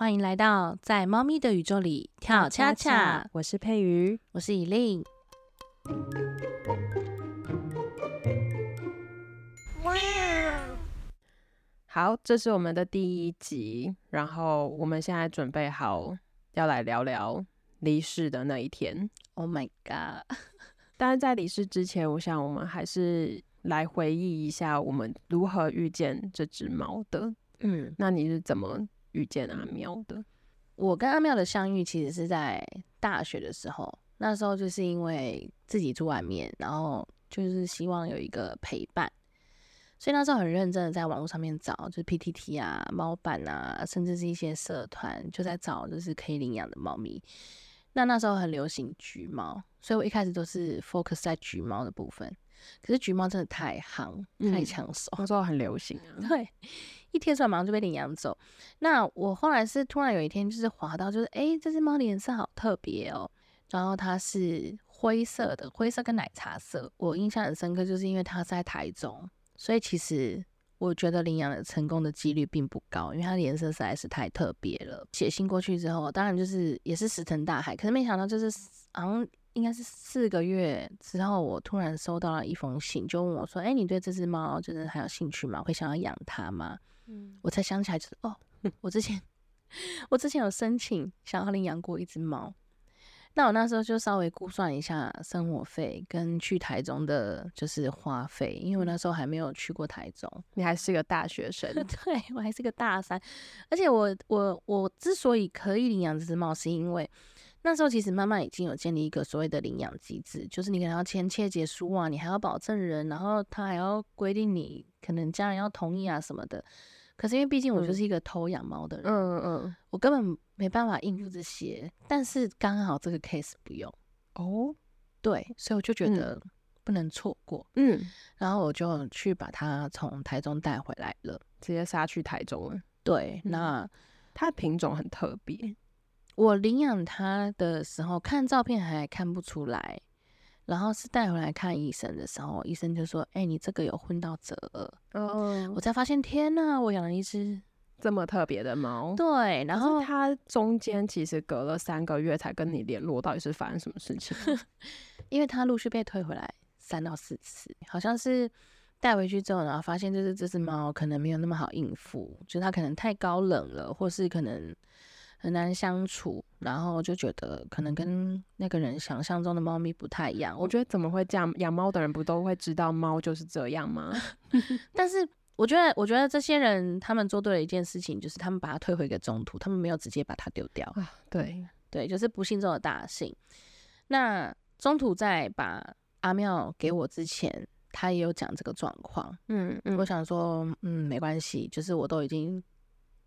欢迎来到在猫咪的宇宙里跳恰恰。我是佩瑜，我是以令。好，这是我们的第一集，然后我们现在准备好要来聊聊离世的那一天。Oh my god！但是在离世之前，我想我们还是来回忆一下我们如何遇见这只猫的。嗯，那你是怎么？遇见阿喵的，我跟阿妙的相遇其实是在大学的时候。那时候就是因为自己住外面，然后就是希望有一个陪伴，所以那时候很认真的在网络上面找，就是 PTT 啊、猫版啊，甚至是一些社团，就在找就是可以领养的猫咪。那那时候很流行橘猫，所以我一开始都是 focus 在橘猫的部分。可是橘猫真的太夯，太抢手，那时候很流行啊。对，一贴出来马上就被领养走。那我后来是突然有一天就是滑到，就是哎，这只猫的颜色好特别哦。然后它是灰色的，灰色跟奶茶色。我印象很深刻，就是因为它在台中，所以其实我觉得领养的成功的几率并不高，因为它的颜色实在是太特别了。写信过去之后，当然就是也是石沉大海。可是没想到就是好像。应该是四个月之后，我突然收到了一封信，就问我说：“哎，你对这只猫就是还有兴趣吗？会想要养它吗？”嗯，我才想起来，就是哦，我之前 我之前有申请想要领养过一只猫。那我那时候就稍微估算一下生活费跟去台中的就是花费，因为我那时候还没有去过台中。你还是个大学生，对我还是个大三，而且我我我之所以可以领养这只猫，是因为。那时候其实妈妈已经有建立一个所谓的领养机制，就是你可能要签切结书啊，你还要保证人，然后他还要规定你可能家人要同意啊什么的。可是因为毕竟我就是一个偷养猫的人，嗯嗯，我根本没办法应付这些。但是刚好这个 case 不用哦，对，所以我就觉得不能错过，嗯，然后我就去把它从台中带回来了，直接杀去台中了。对，那它的品种很特别。我领养它的时候，看照片还看不出来，然后是带回来看医生的时候，医生就说：“哎，你这个有混到折耳。”哦，我才发现，天呐，我养了一只这么特别的猫。对，然后它中间其实隔了三个月才跟你联络，到底是发生什么事情？因为它陆续被退回来三到四次，好像是带回去之后，然后发现就是这只猫可能没有那么好应付，就它可能太高冷了，或是可能。很难相处，然后就觉得可能跟那个人想象中的猫咪不太一样。我觉得怎么会这样？养猫的人不都会知道猫就是这样吗？但是我觉得，我觉得这些人他们做对了一件事情，就是他们把它退回给中途，他们没有直接把它丢掉。啊，对对，就是不幸中的大幸。那中途在把阿妙给我之前，他也有讲这个状况。嗯嗯，我想说，嗯，没关系，就是我都已经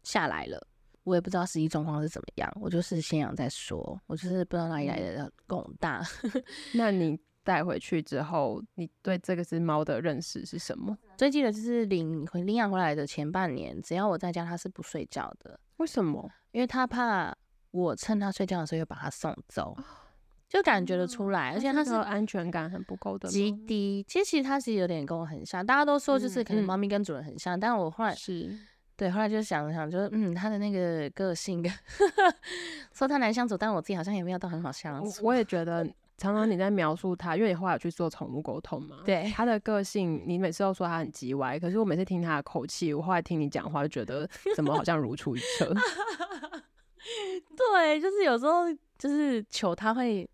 下来了。我也不知道实际状况是怎么样，我就是先养再说。我就是不知道哪里来的狗大。那你带回去之后，你对这个只猫的认识是什么？最记得就是领领养回来的前半年，只要我在家，它是不睡觉的。为什么？因为它怕我趁它睡觉的时候又把它送走，就感觉得出来。而且它是安全感很不够的，极低。其实它其实有点跟我很像，大家都说就是可能猫咪跟主人很像，但我后来是。对，后来就想了想，就是嗯，他的那个个性，说他难相处，但我自己好像也没有到很好相处。我也觉得，常常你在描述他，因为你后来有去做宠物沟通嘛，对他的个性，你每次都说他很叽歪，可是我每次听他的口气，我后来听你讲话就觉得，怎么好像如出一辙。对，就是有时候就是求他会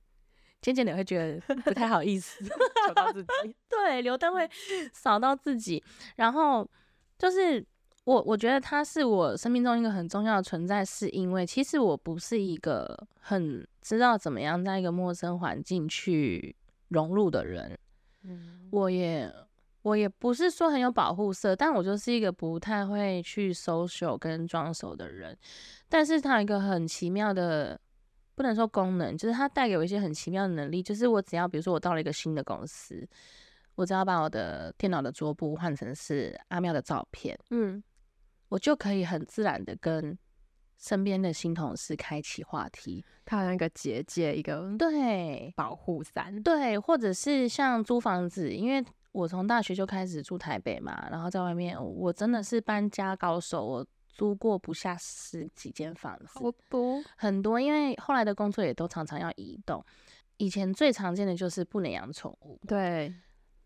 渐渐的会觉得不太好意思，求到自己。对，刘灯会扫到自己，然后就是。我我觉得他是我生命中一个很重要的存在，是因为其实我不是一个很知道怎么样在一个陌生环境去融入的人。嗯，我也我也不是说很有保护色，但我就是一个不太会去 social 跟装熟的人。但是他有一个很奇妙的，不能说功能，就是他带给我一些很奇妙的能力。就是我只要比如说我到了一个新的公司，我只要把我的电脑的桌布换成是阿妙的照片，嗯。我就可以很自然的跟身边的新同事开启话题，它好像一个结界，一个对保护伞，对，或者是像租房子，因为我从大学就开始住台北嘛，然后在外面，我真的是搬家高手，我租过不下十几间房子，好多很多，因为后来的工作也都常常要移动。以前最常见的就是不能养宠物，对。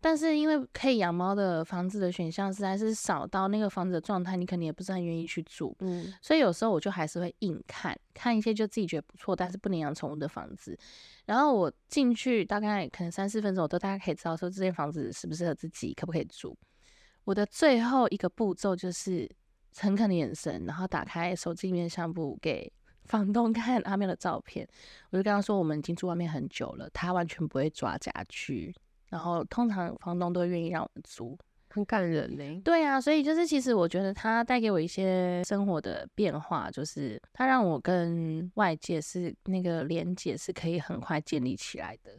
但是因为可以养猫的房子的选项实在是少到那个房子的状态，你肯定也不是很愿意去住。嗯，所以有时候我就还是会硬看看一些就自己觉得不错，但是不能养宠物的房子。然后我进去大概可能三四分钟，我都大概可以知道说这间房子适不适合自己，可不可以住。我的最后一个步骤就是诚恳的眼神，然后打开手机里面相簿给房东 看阿喵的照片。我就跟他说，我们已经住外面很久了，他完全不会抓家具。然后通常房东都愿意让我们租，很感人嘞。对啊，所以就是其实我觉得它带给我一些生活的变化，就是它让我跟外界是那个连接是可以很快建立起来的。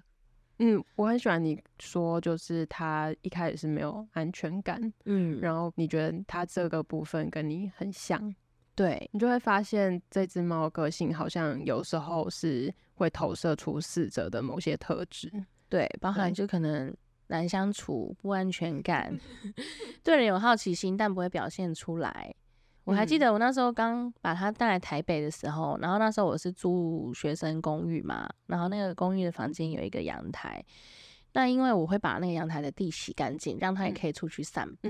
嗯，我很喜欢你说，就是他一开始是没有安全感，嗯，然后你觉得他这个部分跟你很像，对你就会发现这只猫个性好像有时候是会投射出逝者的某些特质。对，包含就可能难相处、不安全感，对人有好奇心，但不会表现出来。我还记得我那时候刚把他带来台北的时候，然后那时候我是住学生公寓嘛，然后那个公寓的房间有一个阳台，那因为我会把那个阳台的地洗干净，让他也可以出去散步。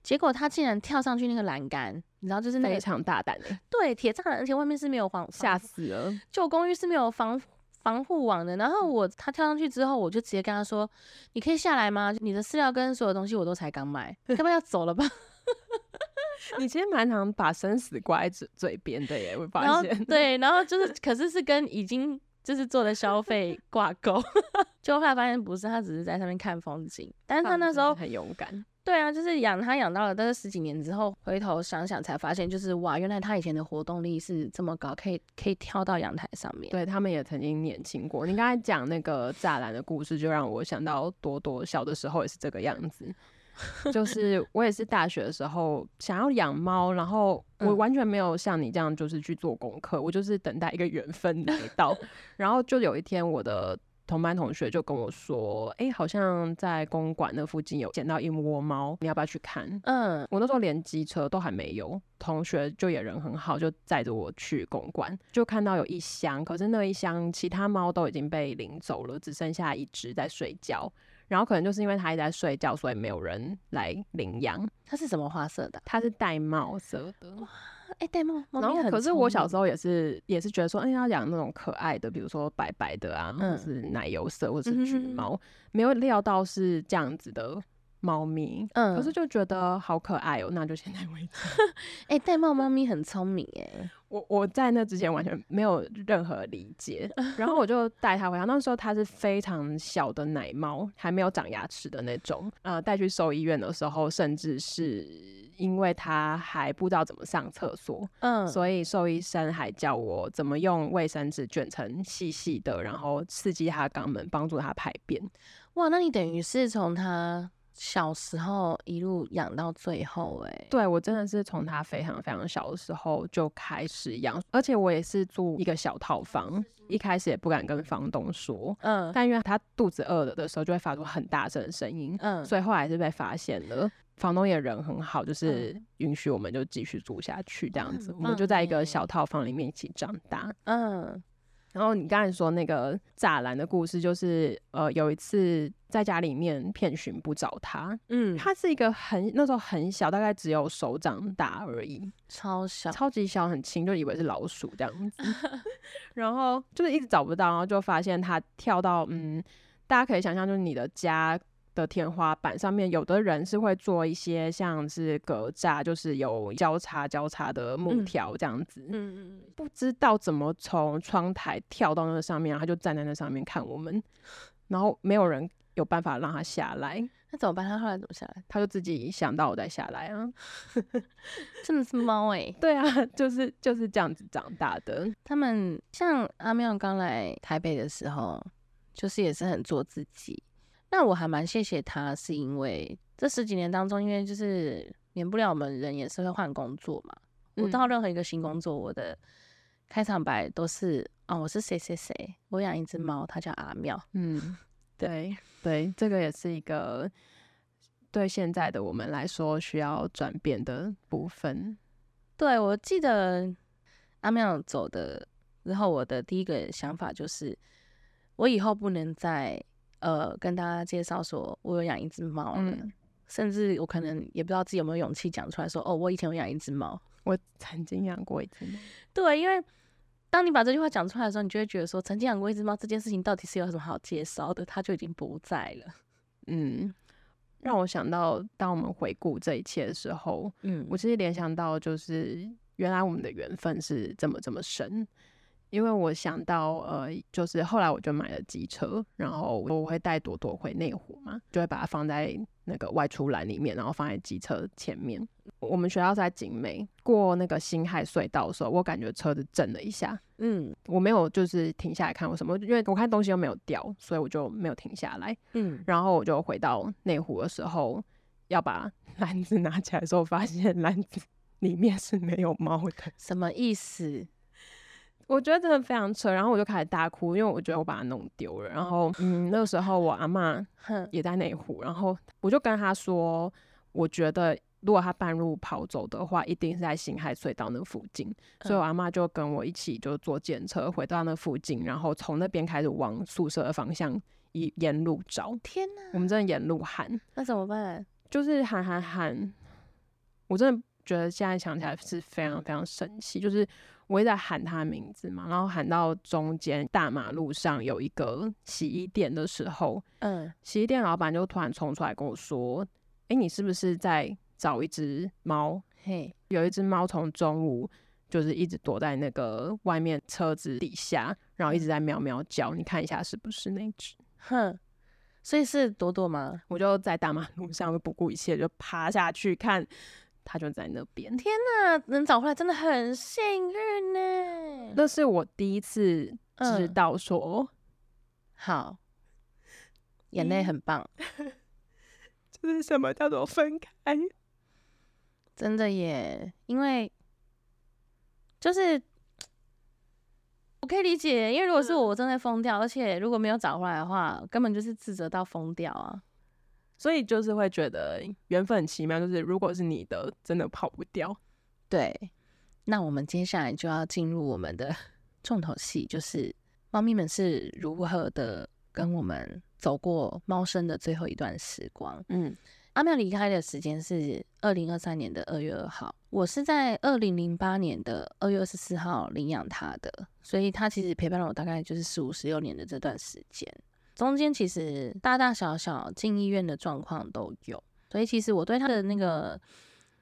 结果他竟然跳上去那个栏杆，你知道，就是非常大胆的，对，铁栅栏，而且外面是没有防，吓死了，旧公寓是没有防。防护网的，然后我他跳上去之后，我就直接跟他说：“你可以下来吗？你的饲料跟所有东西我都才刚买，要不要走了吧？” 你其实蛮常把生死挂在嘴嘴边的耶，我发现。对，然后就是，可是是跟已经就是做的消费挂钩，就后来发现不是，他只是在上面看风景，但是他那时候很勇敢。对啊，就是养它养到了，但是十几年之后回头想想才发现，就是哇，原来它以前的活动力是这么高，可以可以跳到阳台上面。对他们也曾经年轻过。你刚才讲那个栅栏的故事，就让我想到多多小的时候也是这个样子。就 是我也是大学的时候想要养猫，然后我完全没有像你这样就是去做功课，我就是等待一个缘分来到，然后就有一天我的。同班同学就跟我说：“哎，好像在公馆那附近有捡到一窝猫，你要不要去看？”嗯，我那时候连机车都还没有，同学就也人很好，就载着我去公馆，就看到有一箱，可是那一箱其他猫都已经被领走了，只剩下一只在睡觉。然后可能就是因为它一直在睡觉，所以没有人来领养。它是什么花色的？它是玳瑁色的。哎，玳瑁，然后可是我小时候也是也是觉得说，哎，要养那种可爱的，比如说白白的啊，或者是奶油色，或者是橘猫，没有料到是这样子的猫咪，嗯，可是就觉得好可爱哦，那就现在为止。哎，玳瑁猫咪很聪明哎，我我在那之前完全没有任何理解，然后我就带它回家，那时候它是非常小的奶猫，还没有长牙齿的那种，呃，带去兽医院的时候，甚至是。因为它还不知道怎么上厕所，嗯，所以兽医生还教我怎么用卫生纸卷成细细的，然后刺激它肛门，帮助它排便。哇，那你等于是从他小时候一路养到最后，哎，对我真的是从他非常非常小的时候就开始养，而且我也是住一个小套房，一开始也不敢跟房东说，嗯，但因为他肚子饿了的时候就会发出很大声的声音，嗯，所以后来是被发现了。房东也人很好，就是允许我们就继续住下去这样子，我们就在一个小套房里面一起长大。嗯，然后你刚才说那个栅栏的故事，就是呃有一次在家里面骗寻不找他，嗯，他是一个很那时候很小，大概只有手掌大而已，超小，超级小，很轻，就以为是老鼠这样子，然后就是一直找不到，然后就发现他跳到嗯，大家可以想象就是你的家。的天花板上面，有的人是会做一些像是格栅，就是有交叉交叉的木条这样子。嗯嗯不知道怎么从窗台跳到那个上面，他就站在那上面看我们，然后没有人有办法让他下来。那怎么办？他后来怎么下来？他就自己想到我再下来啊。真的是猫哎。对啊，就是就是这样子长大的。他们像阿妙刚来台北的时候，就是也是很做自己。那我还蛮谢谢他，是因为这十几年当中，因为就是免不了我们人也是会换工作嘛。我到任何一个新工作，我的开场白都是哦，我是谁谁谁，我养一只猫，它叫阿妙。嗯，对对，这个也是一个对现在的我们来说需要转变的部分。对我记得阿妙走的之后，我的第一个想法就是，我以后不能再呃跟大家介绍说我有养一只猫了，嗯甚至我可能也不知道自己有没有勇气讲出来说，哦，我以前有养一只猫。我曾经养过一只猫，对，因为当你把这句话讲出来的时候，你就会觉得说，曾经养过一只猫这件事情到底是有什么好介绍的？它就已经不在了。嗯，让我想到，当我们回顾这一切的时候，嗯我其实联想到，就是原来我们的缘分是这么这么深。因为我想到，呃，就是后来我就买了机车，然后我会带朵朵回内湖嘛，就会把它放在那个外出栏里面，然后放在机车前面。我们学校在景美，过那个新海隧道的时候，我感觉车子震了一下，嗯我没有就是停下来看我什么，因为我看东西又没有掉，所以我就没有停下来。嗯，然后我就回到内湖的时候，要把 篮子拿起来的时候，发现篮子里面是没有猫的。什么意思？我觉得真的非常扯，然后我就开始大哭，因为我觉得我把它弄丢了。然后，嗯，那个时候我阿嬷哼，也在内湖，然后我就跟她说，我觉得如果她半路跑走的话，一定是在新海隧道那附近。所以我阿妈就跟我一起就坐电车回到那附近，然后从那边开始往宿舍的方向一沿路找。天哪，我们真的沿路喊，那怎么办？就是喊喊喊，我真的觉得现在想起来是非常非常生气，就是我一直在喊他的名字嘛，然后喊到中间大马路上有一个洗衣店的时候，嗯，洗衣店老板就突然冲出来跟我说：“诶，你是不是在找一只猫？嘿，有一只猫从中午就是一直躲在那个外面车子底下，然后一直在喵喵叫，你看一下是不是那只？”哼，所以是朵朵吗？我就在大马路上不顾一切就爬下去看，它就在那边。天哪，能找回来真的很幸运呢。那是我第一次知嗯道说，好，眼泪很棒，就是什么叫做分开。真的耶，因为就是我可以理解，因为如果是我，我真的会疯掉，而且如果没有找回来的话，根本就是自责到疯掉啊。所以就是会觉得缘分很奇妙，就是如果是你的，真的跑不掉。对，那我们接下来就要进入我们的 重头戏，就是猫咪们是如何的跟我们走过猫生的最后一段时光。嗯阿妙离开的时间是二零二三年的二月二号，我是在二零零八年的二月二十四号领养它的，所以它其实陪伴了我大概就是十五十六年的这段时间，中间其实大大小小进医院的状况都有，所以其实我对他的那个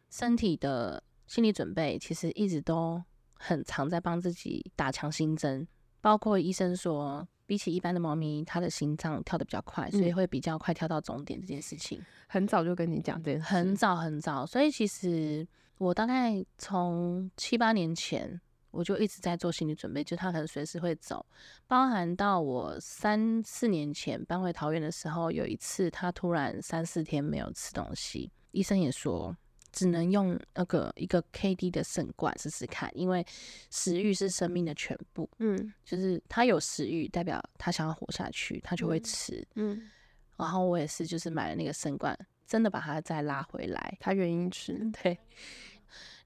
身体的心理准备，其实一直都很常在帮自己打强心针，包括医生说。比起一般的猫咪，它的心脏跳得比较快，所以嗯会比较快跳到终点这件事情。很早就跟你讲这件事，很早很早，所以其实我大概从七八年前我就一直在做心理准备，就他可能随时会走，包含到我三四年前搬回桃园的时候，有一次他突然三四天没有吃东西，医生也说只能用那个一个 KD 的肾罐试试看，因为食欲是生命的全部，嗯就是他有食欲，代表他想要活下去，他就会嗯吃。嗯，然后我也是，就是买了那个肾罐，真的把他再拉回来。他愿意吃，对，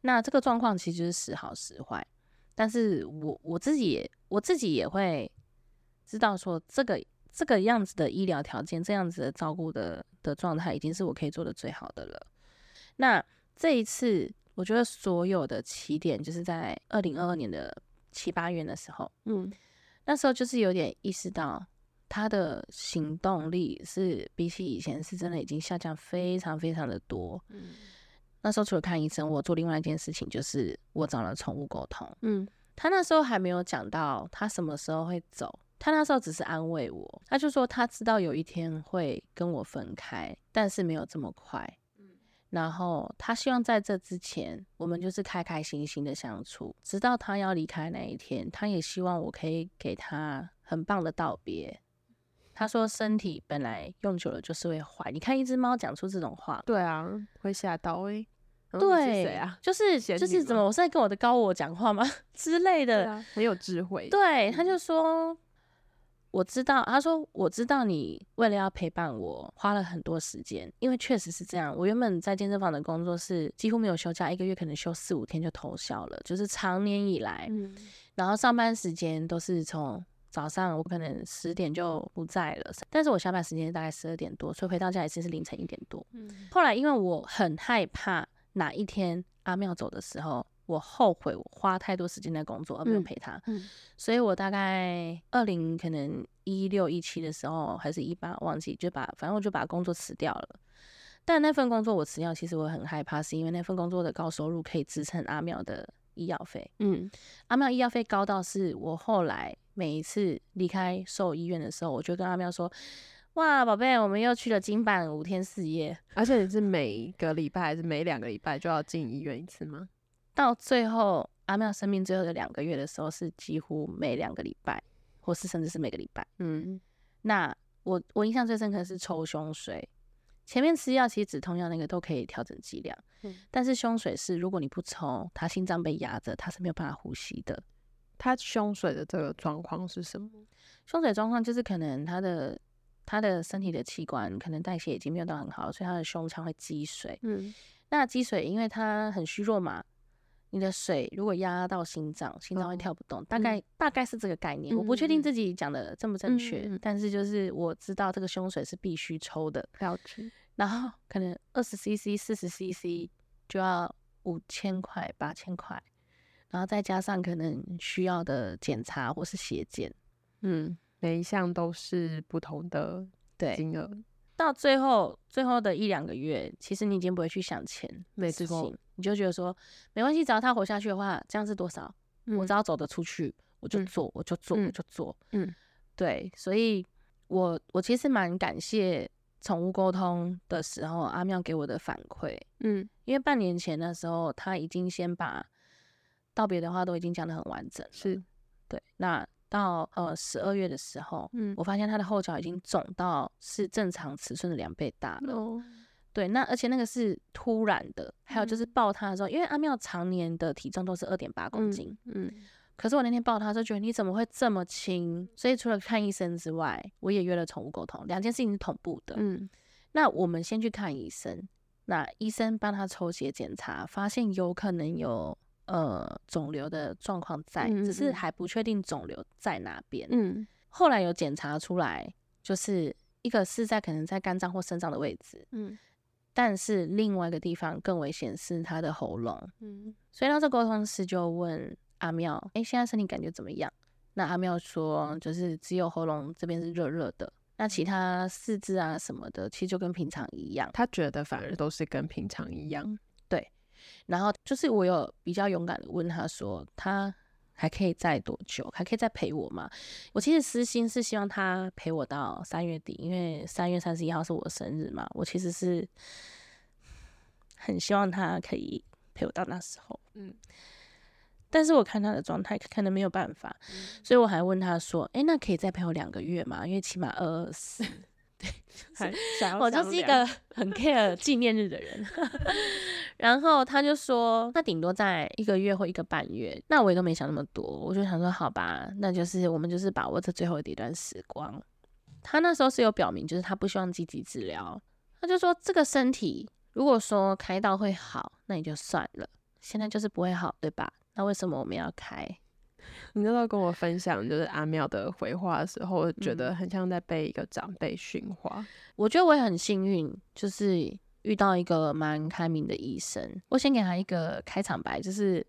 那这个状况其实就是时好时坏，但是我我自己也我自己也会知道说，这个这个样子的医疗条件，这样子的照顾的的状态，已经是我可以做的最好的了。那这一次，我觉得所有的起点就是在二零二二年的七八月的时候，嗯那时候就是有点意识到他的行动力是比起以前是真的已经下降非常非常的多。嗯那时候除了看医生，我做另外一件事情就是我找了宠物沟通。嗯他那时候还没有讲到他什么时候会走，他那时候只是安慰我，他就说他知道有一天会跟我分开，但是没有这么快。然后他希望在这之前，我们就是开开心心的相处，直到他要离开那一天，他也希望我可以给他很棒的道别。他说身体本来用久了就是会坏，你看一只猫讲出这种话，对啊，会吓到诶、欸。嗯对，是谁啊？就是就是怎么我是在跟我的高我讲话吗 之类的？很有智慧。对，他就说我知道，他说我知道你为了要陪伴我，花了很多时间，因为确实是这样。我原本在健身房的工作是几乎没有休假，一个月可能休四五天就偷笑了，就是常年以来，然后上班时间都是从早上我可能十点就不在了，但是我下班时间大概十二点多，所以回到家也是是凌晨一点多。后来因为我很害怕哪一天阿妙走的时候。我后悔我花太多时间在工作而没有陪他，所以我大概二零可能一六一七的时候还是一八忘记就把反正我就把工作辞掉了。但那份工作我辞掉，其实我很害怕，是因为那份工作的高收入可以支撑阿妙的医药费。嗯，阿妙医药费高到是我后来每一次离开兽医院的时候，我就跟阿妙说：“哇，宝贝，我们又去了金板五天四夜。”而且你是每个礼拜还是每两个礼拜就要进医院一次吗？到最后，阿妙生命最后的两个月的时候，是几乎每两个礼拜，或是甚至是每个礼拜。嗯，那我我印象最深刻是抽胸水。前面吃药，其实止痛药那个都可以调整剂量。嗯，但是胸水是，如果你不抽，他心脏被压着，他是没有办法呼吸的。他胸水的这个状况是什么？胸水状况就是可能他的他的身体的器官可能代谢已经没有到很好，所以他的胸腔会积水。嗯，那积水，因为他很虚弱嘛。你的水如果压到心脏，心脏会跳不动，大概大概是这个概念。我不确定自己讲的正不正确，但是就是我知道这个胸水是必须抽的，然后可能二十 CC、四十 CC 就要五千块、八千块，然后再加上可能需要的检查或是血检，嗯，每一项都是不同的对金额。到最后，最后的一两个月，其实你已经不会去想钱没事情，你就觉得说没关系，只要他活下去的话，这样是多少？我只要走得出去，我就做，我就做，我就做。嗯，对，所以我我其实蛮感谢宠物沟通的时候，阿妙给我的反馈。嗯，因为半年前的时候，他已经先把道别的话都已经讲得很完整。是，对，那。到呃十二月的时候，嗯，我发现他的后脚已经肿到是正常尺寸的两倍大了。对，那而且那个是突然的。还有就是抱他的时候，因为阿妙常年的体重都是二点八公斤，嗯，可是我那天抱他就觉得你怎么会这么轻？所以除了看医生之外，我也约了宠物沟通，两件事情是同步的。嗯，那我们先去看医生，那医生帮他抽血检查，发现有可能有。呃，肿瘤的状况在，只是还不确定肿瘤在哪边。嗯，后来有检查出来，就是一个是在可能在肝脏或肾脏的位置。嗯，但是另外一个地方更危险是他的喉咙。嗯，所以那时候沟通师就问阿妙：“哎，现在身体感觉怎么样？”那阿妙说：“就是只有喉咙这边是热热的，那其他四肢啊什么的，其实就跟平常一样。”他觉得反而都是跟平常一样。然后就是我有比较勇敢的问他说，他还可以再多久？还可以再陪我吗？我其实私心是希望他陪我到三月底，因为三月三十一号是我生日嘛。我其实是很希望他可以陪我到那时候。嗯，但是我看他的状态可能没有办法，所以我还问他说：“哎，那可以再陪我两个月吗？因为起码二二四。”我就是一个很 care 纪念日的人，然后他就说，那顶多在一个月或一个半月，那我也都没想那么多，我就想说，好吧，那就是我们就是把握这最后的一段时光。他那时候是有表明，就是他不希望积极治疗，他就说这个身体如果说开刀会好，那也就算了，现在就是不会好，对吧？那为什么我们要开？你那时候跟我分享就是阿妙的回话的时候，我觉得很像在被一个长辈训话。我觉得我也很幸运，就是遇到一个蛮开明的医生。我先给他一个开场白，就是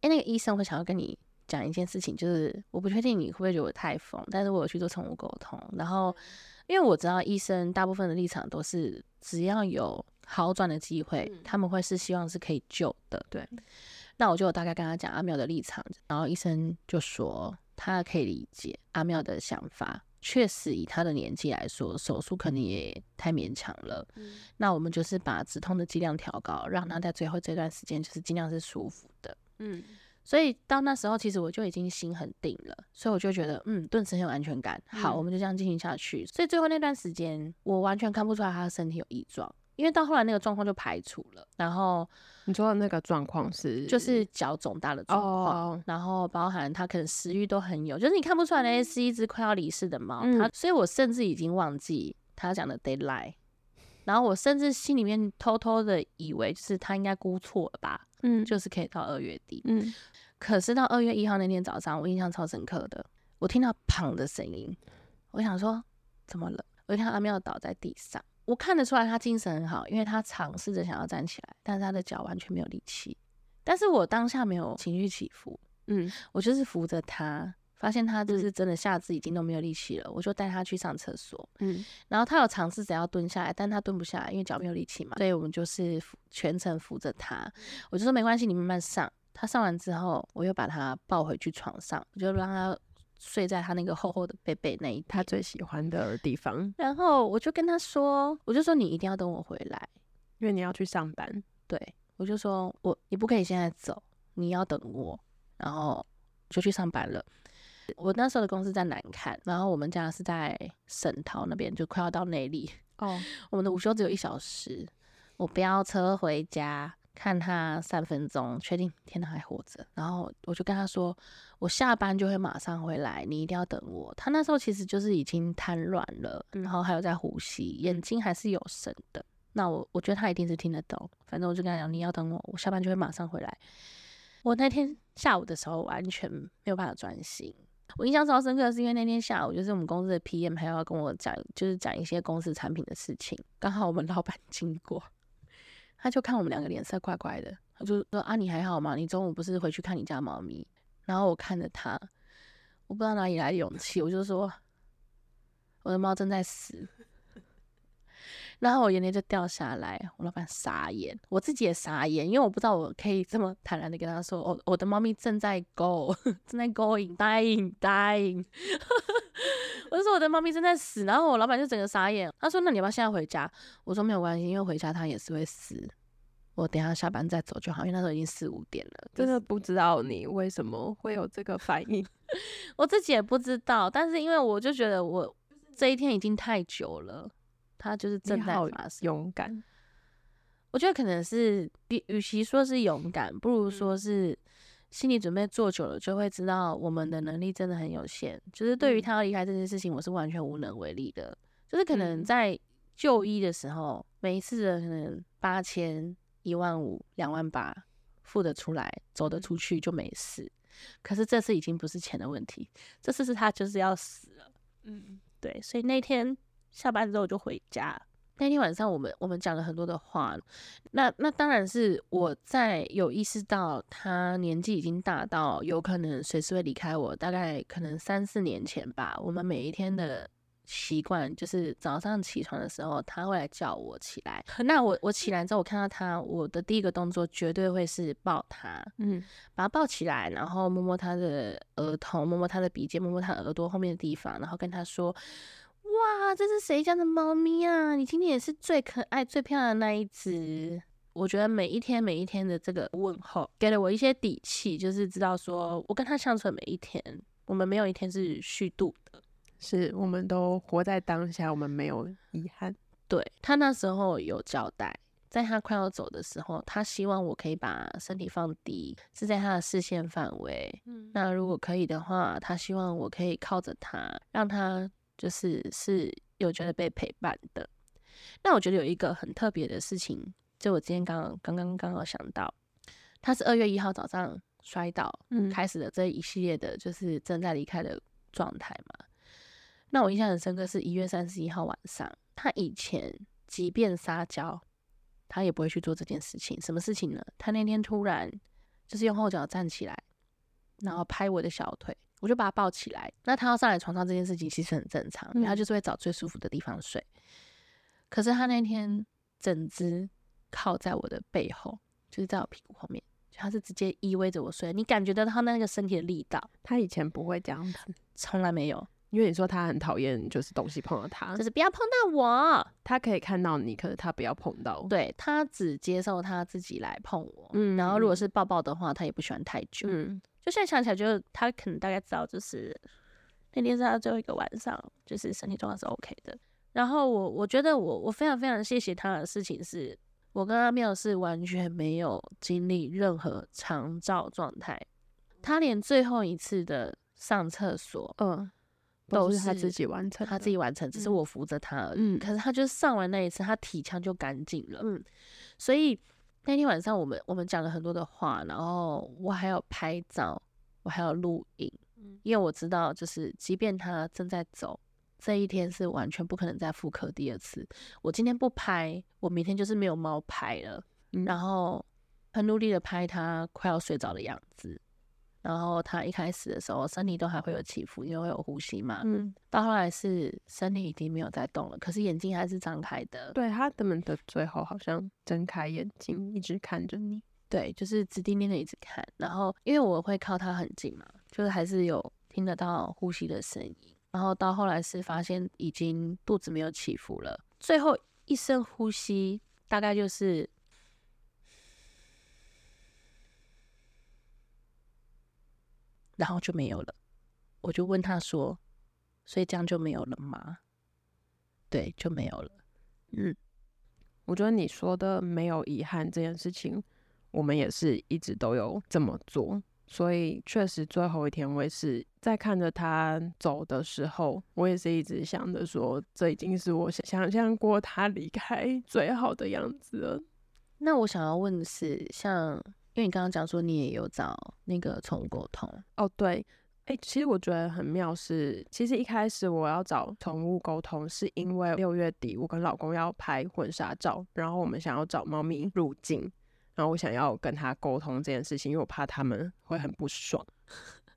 哎，那个医生会想要跟你讲一件事情，就是我不确定你会不会觉得我太疯，但是我有去做宠物沟通，然后因为我知道医生大部分的立场都是只要有好转的机会，他们会是希望是可以救的，对。那我就大概跟他讲阿妙的立场，然后医生就说他可以理解阿妙的想法，确实以他的年纪来说，手术可能也太勉强了。那我们就是把止痛的剂量调高，让他在最后这段时间就是尽量是舒服的。嗯，所以到那时候其实我就已经心很定了，所以我就觉得嗯，顿时很有安全感。好，我们就这样进行下去。所以最后那段时间，我完全看不出来他的身体有异状。因为到后来那个状况就排除了，然后你说的那个状况是就是脚肿大的状况，哦，然后包含它可能食欲都很有，就是你看不出来那是一只快要离世的猫，嗯它所以我甚至已经忘记他讲的 deadline，然后我甚至心里面偷偷的以为就是他应该估错了吧，嗯就是可以到二月底，嗯，可是到二月一号那天早上，我印象超深刻的，我听到砰的声音，我想说怎么了？我就看到阿妙倒在地上，我看得出来他精神很好，因为他尝试着想要站起来，但是他的脚完全没有力气。但是我当下没有情绪起伏，嗯我就是扶着他，发现他就是真的下肢已经都没有力气了，我就带他去上厕所。嗯然后他有尝试着要蹲下来，但他蹲不下来，因为脚没有力气嘛，所以我们就是全程扶着他。我就说没关系，你慢慢上。他上完之后，我又把他抱回去床上，我就让他睡在他那个厚厚的被被那一他最喜欢的地方，然后我就跟他说，我就说你一定要等我回来。因为你要去上班。对我就说我你不可以现在走，你要等我，然后就去上班了。我那时候的公司在南坎，然后我们家是在沈桃那边，就快要到内里。哦，我们的午休只有一小时，我飙车回家，看他三分钟，确定天哪还活着，然后我就跟他说，我下班就会马上回来，你一定要等我。他那时候其实就是已经瘫软了，嗯然后还有在呼吸，眼睛还是有神的。那我我觉得他一定是听得懂，反正我就跟他讲，你要等我，我下班就会马上回来。我那天下午的时候完全没有办法专心。我印象超深刻，的是因为那天下午就是我们公司的 PM 还要跟我讲，就是讲一些公司产品的事情。刚好我们老板经过，他就看我们两个脸色怪怪的，他就说：“啊，你还好吗？你中午不是回去看你家猫咪？”然后我看着他，我不知道哪里来的勇气，我就说：“我的猫正在死。”然后我眼泪就掉下来，我老板傻眼，我自己也傻眼，因为我不知道我可以这么坦然的跟他说，哦，我的猫咪正在 go，正在 going dying dying，我就说我的猫咪正在死，然后我老板就整个傻眼，他说那你要不要现在回家？我说没有关系，因为回家它也是会死，我等一下下班再走就好，因为那时候已经四五点了，真的不知道你为什么会有这个反应。我自己也不知道，但是因为我就觉得我这一天已经太久了，它就是正在发生。勇敢，我觉得可能是比与其说是勇敢，不如说是心理准备做久了，就会知道我们的能力真的很有限。就是对于嗯他要离开这件事情，我是完全无能为力的。就是可能嗯在就医的时候，每一次的可能八千、一万五、两万八付得出来，走得嗯出去就没事。可是这次已经不是钱的问题，这次是他就是要死了。嗯，对，所以那天下班之后就回家。那天晚上我们我们讲了很多的话，那那当然是我在有意识到他年纪已经大到有可能随时会离开我，大概可能三四年前吧。我们每一天的习惯就是早上起床的时候，他会来叫我起来。那我我起来之后，我看到他，我的第一个动作绝对会是抱他，嗯把他抱起来，然后摸摸他的额头，摸摸他的鼻尖，摸摸他耳朵后面的地方，然后跟他说：“哇，这是谁家的猫咪啊？你今天也是最可爱、最漂亮的那一只。”我觉得每一天、每一天的这个问候，给了我一些底气，就是知道说我跟他相处的每一天，我们没有一天是虚度的。是我们都活在当下，我们没有遗憾。对他那时候有交代，在他快要走的时候，他希望我可以把身体放低，是在他的视线范围。嗯那如果可以的话，他希望我可以靠着他，让他就是是有觉得被陪伴的。那我觉得有一个很特别的事情，就我今天刚刚刚刚刚好想到，他是二月一号早上摔倒，嗯开始的这一系列的就是正在离开的状态嘛。那我印象很深刻，是一月三十一号晚上，他以前即便撒娇，他也不会去做这件事情。什么事情呢？他那天突然就是用后脚站起来，然后拍我的小腿，我就把他抱起来。那他要上来床上这件事情其实很正常，因为他嗯就是会找最舒服的地方睡。可是他那天整只靠在我的背后，就是在我屁股后面，就他是直接依偎着我睡，你感觉到他那个身体的力道，他以前不会这样子，从来没有，因为你说他很讨厌，就是东西碰到他就，是不要碰到我。他可以看到你，可是他不要碰到我。对他只接受他自己来碰我，嗯然后如果是抱抱的话，他也不喜欢太久。嗯就现在想起来，就是他可能大概知道，就是那天是他最后一个晚上，就是身体状况是 OK 的。然后我我觉得我我非常非常谢谢他的事情是，我跟阿妙是完全没有经历任何长照状态，他连最后一次的上厕所，嗯，都是他自己完成，他自己完成，只是嗯我扶着他而已。嗯可是他就是上完那一次，他体腔就干净了。嗯所以那天晚上我们我们讲了很多的话，然后我还有拍照，我还有录影，嗯因为我知道，就是即便他正在走，这一天是完全不可能再复刻第二次。我今天不拍，我明天就是没有猫拍了。嗯然后很努力的拍他快要睡着的样子。然后他一开始的时候，身体都还会有起伏，因为会有呼吸嘛。嗯，到后来是身体已经没有在动了，可是眼睛还是张开的。对他们的最后好像睁开眼睛，一直看着你。对，就是直盯盯的一直看。然后因为我会靠他很近嘛，就是还是有听得到呼吸的声音。然后到后来是发现已经肚子没有起伏了，最后一声呼吸大概就是。然后就没有了，我就问他说：“所以这样就没有了吗？”对，就没有了。嗯，我觉得你说的没有遗憾这件事情，我们也是一直都有这么做。所以确实最后一天，我也是在看着他走的时候，我也是一直想着说，这已经是我想想象过他离开最好的样子了。那我想要问的是，像因为你刚刚讲说你也有找那个宠物沟通，哦，对，哎、其实我觉得很妙是，其实一开始我要找宠物沟通，是因为六月底我跟老公要拍婚纱照，然后我们想要找猫咪入境，然后我想要跟他沟通这件事情，因为我怕他们会很不爽。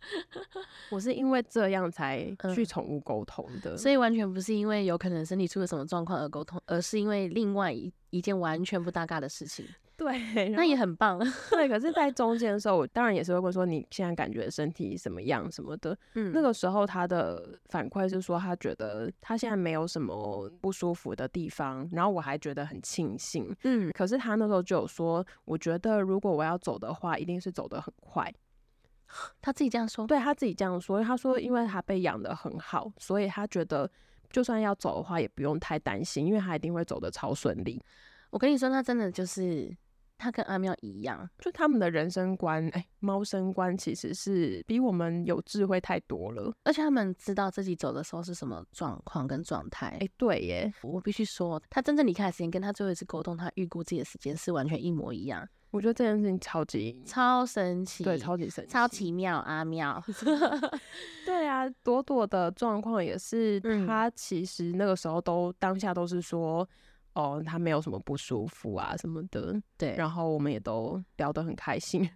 我是因为这样才去嗯宠物沟通的，所以完全不是因为有可能身体出了什么状况而沟通，而是因为另外一一件完全不搭嘎的事情，对，那也很棒。对。可是，在中间的时候，我当然也是会问说你现在感觉身体什么样什么的，嗯那个时候他的反馈是说，他觉得他现在没有什么不舒服的地方，然后我还觉得很庆幸。嗯可是他那时候就有说，我觉得如果我要走的话，一定是走得很快。他自己这样说，对他自己这样说，他说因为他被养得很好，所以他觉得就算要走的话，也不用太担心，因为他一定会走得超顺利。我跟你说，他真的就是他跟阿妙一样，就他们的人生观，哎，猫生观其实是比我们有智慧太多了。而且他们知道自己走的时候是什么状况跟状态。哎，对耶，我必须说，他真正离开的时间跟他最后一次沟通，他预估自己的时间是完全一模一样，我觉得这件事情超级超神奇，对，超级神奇，超奇妙，阿妙。对啊，朵朵的状况也是，他其实那个时候都当下都是说，哦，他没有什么不舒服啊什么的，对，然后我们也都聊得很开心。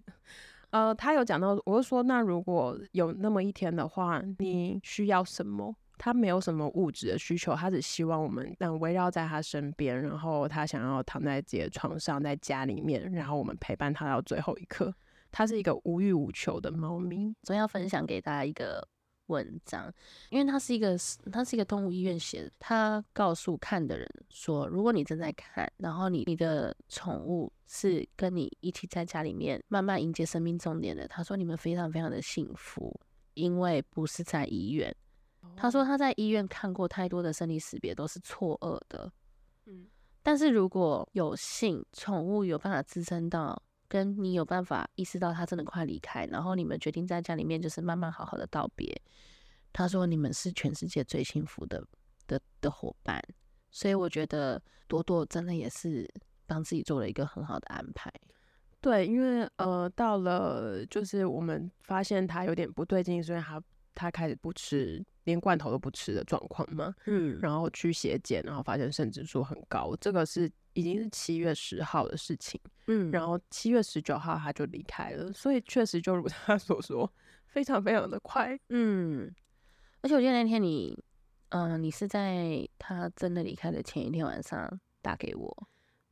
呃，他有讲到，我就说，那如果有那么一天的话，你需要什么？他没有什么物质的需求，他只希望我们能围绕在他身边，然后他想要躺在自己的床上，在家里面，然后我们陪伴他到最后一刻。他是一个无欲无求的猫咪，总要分享给大家一个文章，因为它是一个它是一个动物医院写的，他告诉看的人说，如果你正在看，然后你你的宠物是跟你一起在家里面慢慢迎接生命终点的，他说你们非常非常的幸福，因为不是在医院。他说他在医院看过太多的生理识别，都是错愕的。嗯，但是如果有幸宠物有办法支撑到，跟你有办法意识到他真的快离开，然后你们决定在家里面就是慢慢好好的道别。他说你们是全世界最幸福的的的伙伴，所以我觉得朵朵真的也是帮自己做了一个很好的安排。对，因为呃，到了就是我们发现他有点不对劲，所以他他开始不吃，连罐头都不吃的状况嘛。嗯然后去血检，然后发现肾指数很高，这个是已经是七月十号的事情。嗯然后七月十九号他就离开了，所以确实就如 他所说，非常非常的快。嗯，而且我记得那天你，嗯、你是在他真的离开的前一天晚上打给我。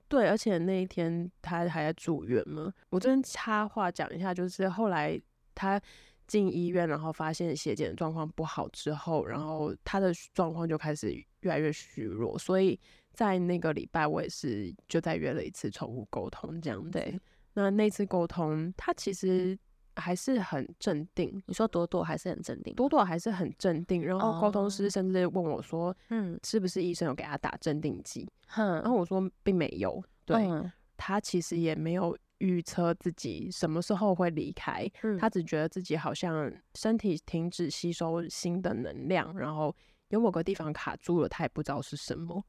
对，而且那一天他还在住院嘛。我这边插话讲一下，就是后来他进医院，然后发现血检的状况不好之后，然后他的状况就开始越来越虚弱，所以在那个礼拜我也是就再约了一次宠物沟通这样子。对那那次沟通，他其实还是很镇定。你说朵朵还是很镇定，朵朵还是很镇定，然后沟通哦。师甚至问我说，嗯。是不是医生有给他打镇定剂？哼。然，后我说并没有，对、嗯。他其实也没有预测自己什么时候会离开，嗯他只觉得自己好像身体停止吸收新的能量，然后有某个地方卡住了，他也不知道是什么。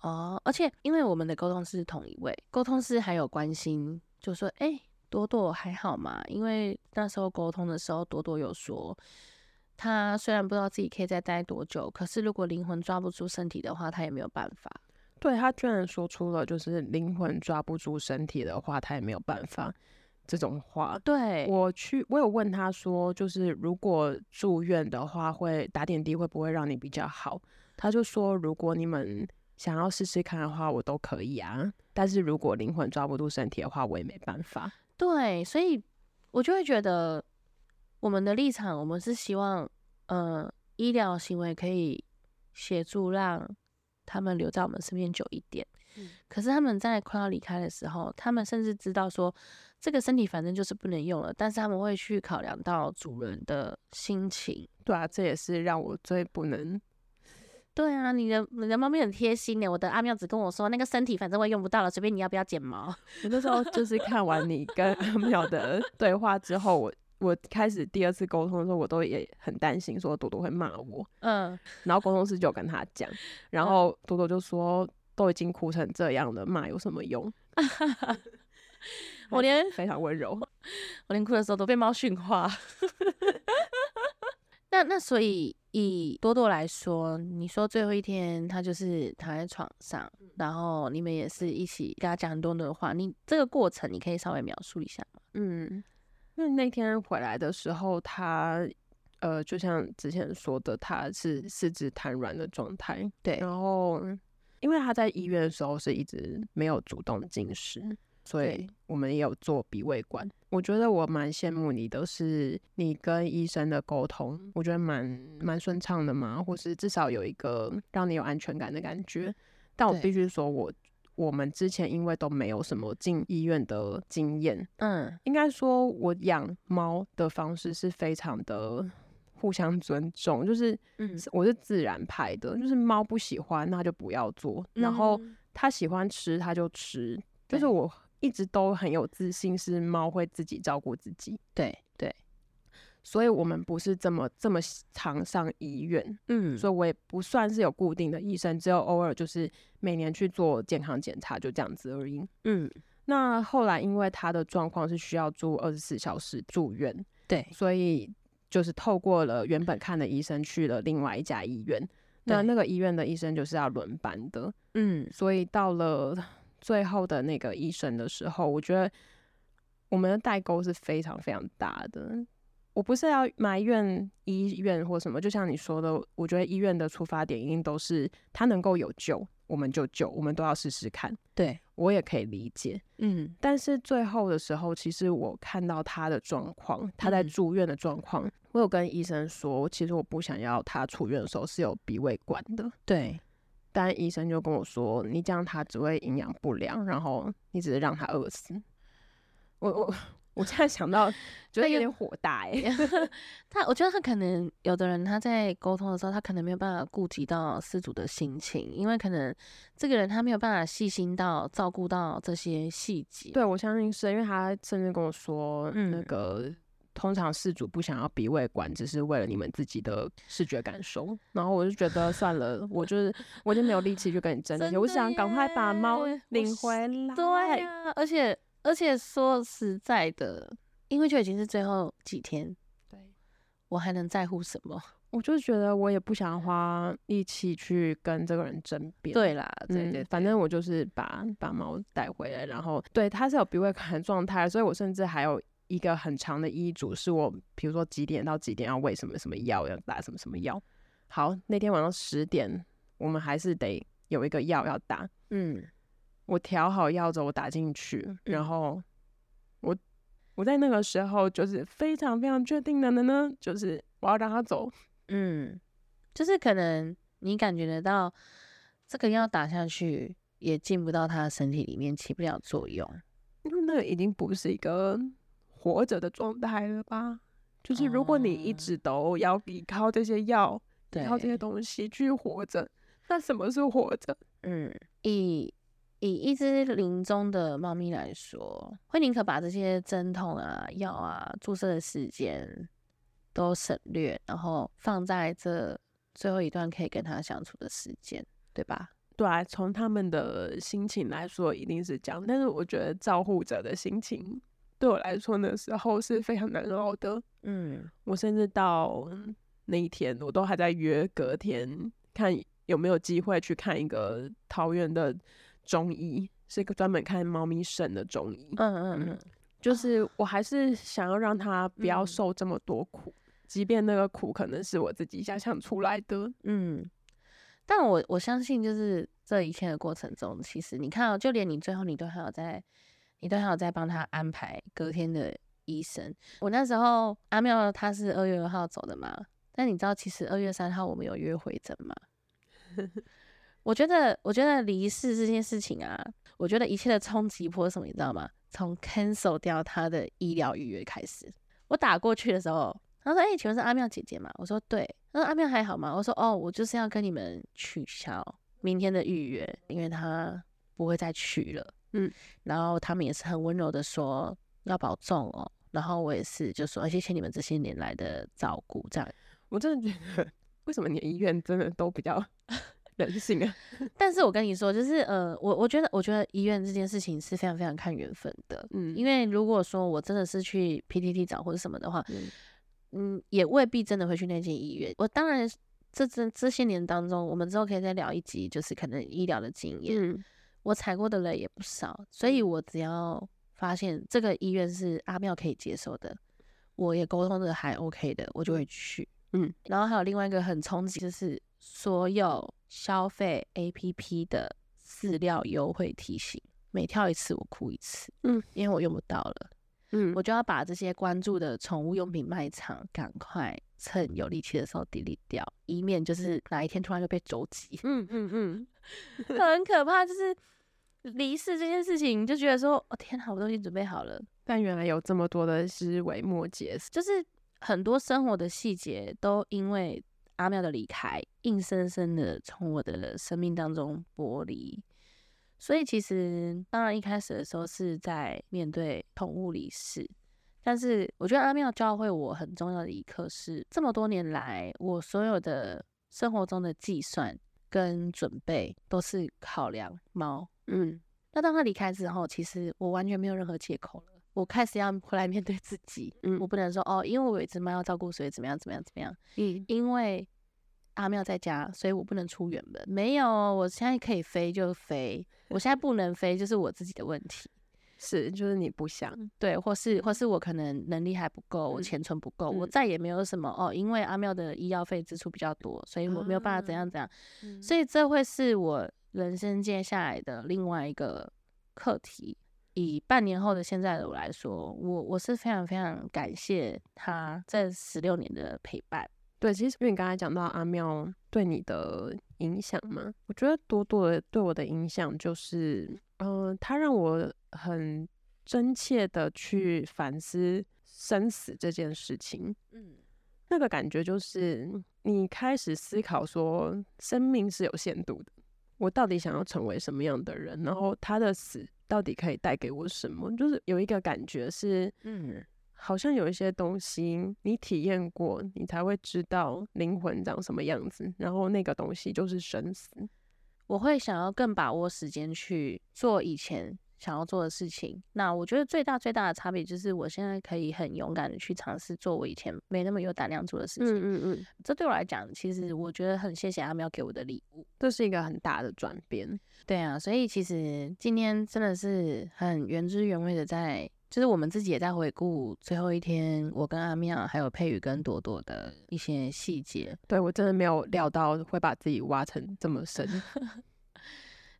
哦，而且因为我们的沟通师是同一位，沟通师还有关心，就说：“哎、朵朵还好吗？”因为那时候沟通的时候，朵朵有说，他虽然不知道自己可以再待多久，可是如果灵魂抓不住身体的话，他也没有办法。对他居然说出了就是灵魂抓不住身体的话，他也没有办法这种话。对，我去，我有问他说，就是如果住院的话，会打点滴会不会让你比较好？他就说，如果你们想要试试看的话，我都可以啊。但是如果灵魂抓不住身体的话，我也没办法。对，所以我就会觉得，我们的立场，我们是希望，呃，医疗行为可以协助让他们留在我们身边久一点。嗯可是他们在快要离开的时候，他们甚至知道说，这个身体反正就是不能用了，但是他们会去考量到主人的心情。对啊，这也是让我最不能。对啊，你的你的猫咪很贴心呢。我的阿妙只跟我说，那个身体反正我也用不到了，随便你要不要剪毛。我那时候就是看完你跟阿妙的对话之后，我我开始第二次沟通的时候，我都也很担心说朵朵会骂我。嗯，然后沟通师就跟他讲，然后朵朵就说都已经哭成这样了，骂有什么用？我连非常温柔。我连哭的时候都被猫训话。那那所以以多多来说，你说最后一天他就是躺在床上，然后你们也是一起跟他讲很多的话，你这个过程你可以稍微描述一下吗？嗯，因为那天回来的时候，他呃，就像之前说的，他是四肢瘫软的状态。对然后因为他在医院的时候是一直没有主动进食，所以我们也有做鼻胃管。我觉得我蛮羡慕你的是，你跟医生的沟通，我觉得蛮蛮顺畅的嘛，或是至少有一个让你有安全感的感觉。但我必须说我。我们之前因为都没有什么进医院的经验，嗯，应该说，我养猫的方式是非常的互相尊重，就是嗯。我是自然派的，就是猫不喜欢那就不要做，然后嗯。它喜欢吃它就吃，就是我一直都很有自信，是猫会自己照顾自己，对对，所以我们不是这么这么常上医院，嗯，所以我也不算是有固定的医生，只有偶尔就是每年去做健康检查，就这样子而已。嗯，那后来因为他的状况是需要住二十四小时住院，对，所以就是透过了原本看的医生去了另外一家医院。那那个医院的医生就是要轮班的，嗯所以到了最后的那个医生的时候，我觉得我们的代沟是非常非常大的。我不是要埋怨医院或什么，就像你说的，我觉得医院的出发点一定都是他能够有救，我们就救，我们都要试试看。对，我也可以理解，嗯。但是最后的时候，其实我看到他的状况，他在嗯。住院的状况，我有跟医生说，其实我不想要他出院的时候是有鼻胃管的，对，但医生就跟我说，你这样他只会营养不良，然后你只是让他饿死。我我我现在想到 觉得有点火大哎 他我觉得他可能有的人他在沟通的时候，他可能没有办法顾及到失主的心情，因为可能这个人他没有办法细心到照顾到这些细节。对，我相信是因为他甚至跟我说，嗯那个通常事主不想要鼻胃管，只是为了你们自己的视觉感受。然后我就觉得算了，我就是我已经没有力气去跟你争了，我想赶快把猫耶领回来。对啊、而且而且说实在的，因为就已经是最后几天，对，我还能在乎什么？我就觉得我也不想花力气去跟这个人争辩。对啦，对嗯对，反正我就是把把猫带回来，然后对它是有鼻胃管的状态，所以我甚至还有一个很长的医嘱，是我比如说几点到几点要喂什么什么药，要打什么什么药。好，那天晚上十点，我们还是得有一个药要打。嗯，我调好药之后，我打进去，嗯然后我我在那个时候就是非常非常确定的呢，就是我要让他走。嗯，就是可能你感觉得到这个药打下去也进不到他的身体里面，起不了作用。因为那个已经不是一个活着的状态了吧？就是如果你一直都要依靠这些药，依靠这些东西去活着，那什么是活着？嗯，以以一只临终的猫咪来说，会宁可把这些针筒啊、药啊、注射的时间都省略，然后放在这最后一段可以跟它相处的时间，对吧？对啊，从他们的心情来说，一定是这样。但是我觉得照护者的心情，对我来说那时候是非常难熬的。嗯，我甚至到那一天，我都还在约隔天看有没有机会去看一个桃园的中医，是一个专门看猫咪肾的中医。嗯嗯嗯，就是我还是想要让他不要受这么多苦，即便那个苦可能是我自己想象出来的。嗯。但我我相信，就是这一切的过程中，其实你看，就连你最后你都还有在，你都还有在帮他安排隔天的医生。我那时候阿妙他是二月二号走的嘛，但你知道其实二月三号我们有约会诊吗？我觉得，我觉得离世这件事情啊，我觉得一切的冲击波什么，你知道吗？从 cancel 掉他的医疗预约开始，我打过去的时候。他说：“哎，请问是阿妙姐姐吗？”我说：“对。”他说：“阿妙还好吗？”我说：“哦，我就是要跟你们取消明天的预约，因为他不会再去了。”嗯，然后他们也是很温柔的说：“要保重哦。”然后我也是就说：“谢谢你们这些年来的照顾。”这样，我真的觉得，为什么你的医院真的都比较人性啊？但是我跟你说，就是呃，我我觉得，我觉得医院这件事情是非常非常看缘分的。嗯，因为如果说我真的是去 PTT 找或者什么的话，嗯，也未必真的会去那间医院。我当然，这这这些年当中，我们之后可以再聊一集，就是可能医疗的经验。嗯，我踩过的雷也不少，所以我只要发现这个医院是阿妙可以接受的，我也沟通的还 OK 的，我就会去。嗯，然后还有另外一个很冲击，就是所有消费 APP 的饲料优惠提醒，每跳一次我哭一次。嗯，因为我用不到了。嗯，我就要把这些关注的宠物用品卖场赶快趁有力气的时候 delete 掉，以免就是哪一天突然就被肘击。嗯嗯嗯，很可怕，就是离世这件事情，就觉得说，哦天哪，我都已经准备好了，但原来有这么多的思维末节，就是很多生活的细节都因为阿妙的离开，硬生生的从我的生命当中剥离。所以其实，当然一开始的时候是在面对宠物离世，但是我觉得阿妙教会我很重要的一课是，这么多年来我所有的生活中的计算跟准备都是考量猫。嗯，那当他离开之后，其实我完全没有任何借口了，我开始要回来面对自己。嗯，我不能说哦，因为我有一只猫要照顾，所以怎么样怎么样怎么样。嗯，因为。阿妙在家，所以我不能出远门。没有，我现在可以飞就飞。我现在不能飞，就是我自己的问题。是，就是你不想对，或是或是我可能能力还不够，我钱存不够，我再也没有什么哦。因为阿妙的医药费支出比较多，所以我没有办法怎样怎样。所以这会是我人生接下来的另外一个课题。以半年后的现在的我来说，我我是非常非常感谢他这十六年的陪伴。对，其实因为你刚才讲到阿妙对你的影响嘛，我觉得多多的对我的影响就是，嗯，他让我很真切的去反思生死这件事情。嗯，那个感觉就是你开始思考说，生命是有限度的，我到底想要成为什么样的人，然后他的死到底可以带给我什么？就是有一个感觉是，嗯。好像有一些东西你体验过，你才会知道灵魂长什么样子。然后那个东西就是生死。我会想要更把握时间去做以前想要做的事情。那我觉得最大最大的差别就是，我现在可以很勇敢的去尝试做我以前没那么有胆量做的事情。嗯嗯嗯。这对我来讲，其实我觉得很谢谢阿喵给我的礼物，这是一个很大的转变。对啊，所以其实今天真的是很原汁原味的在。就是我们自己也在回顾最后一天，我跟阿妙还有佩宇跟朵朵的一些细节。对我真的没有料到会把自己挖成这么深，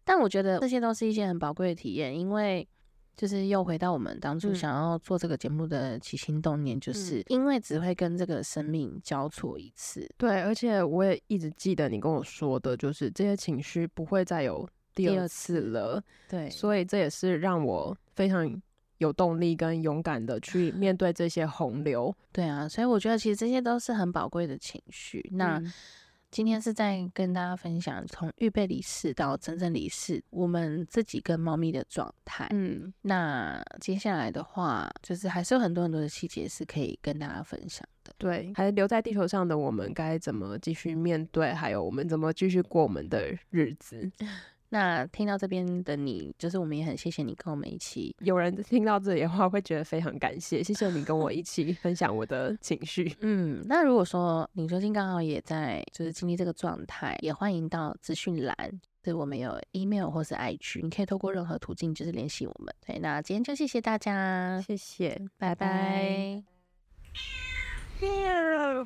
但我觉得这些都是一些很宝贵的体验，因为就是又回到我们当初想要做这个节目的起心动念，就是因为只会跟这个生命交错一次。对，而且我也一直记得你跟我说的，就是这些情绪不会再有第二次了。对，所以这也是让我非常。有动力跟勇敢的去面对这些洪流。对啊，所以我觉得其实这些都是很宝贵的情绪。那嗯今天是在跟大家分享从预备离世到真正离世，我们自己跟猫咪的状态。嗯，那接下来的话，就是还是有很多很多的细节是可以跟大家分享的。对，还留在地球上的我们该怎么继续面对，还有我们怎么继续过我们的日子。那听到这边的你，就是我们也很谢谢你跟我们一起。有人听到这里的话，会觉得非常感谢，谢谢你跟我一起分享我的情绪。嗯，那如果说你最近刚好也在就是经历这个状态，也欢迎到资讯栏，对我们有 email 或是 IG，你可以透过任何途径就是联系我们。对，那今天就谢谢大家，谢谢，拜拜。拜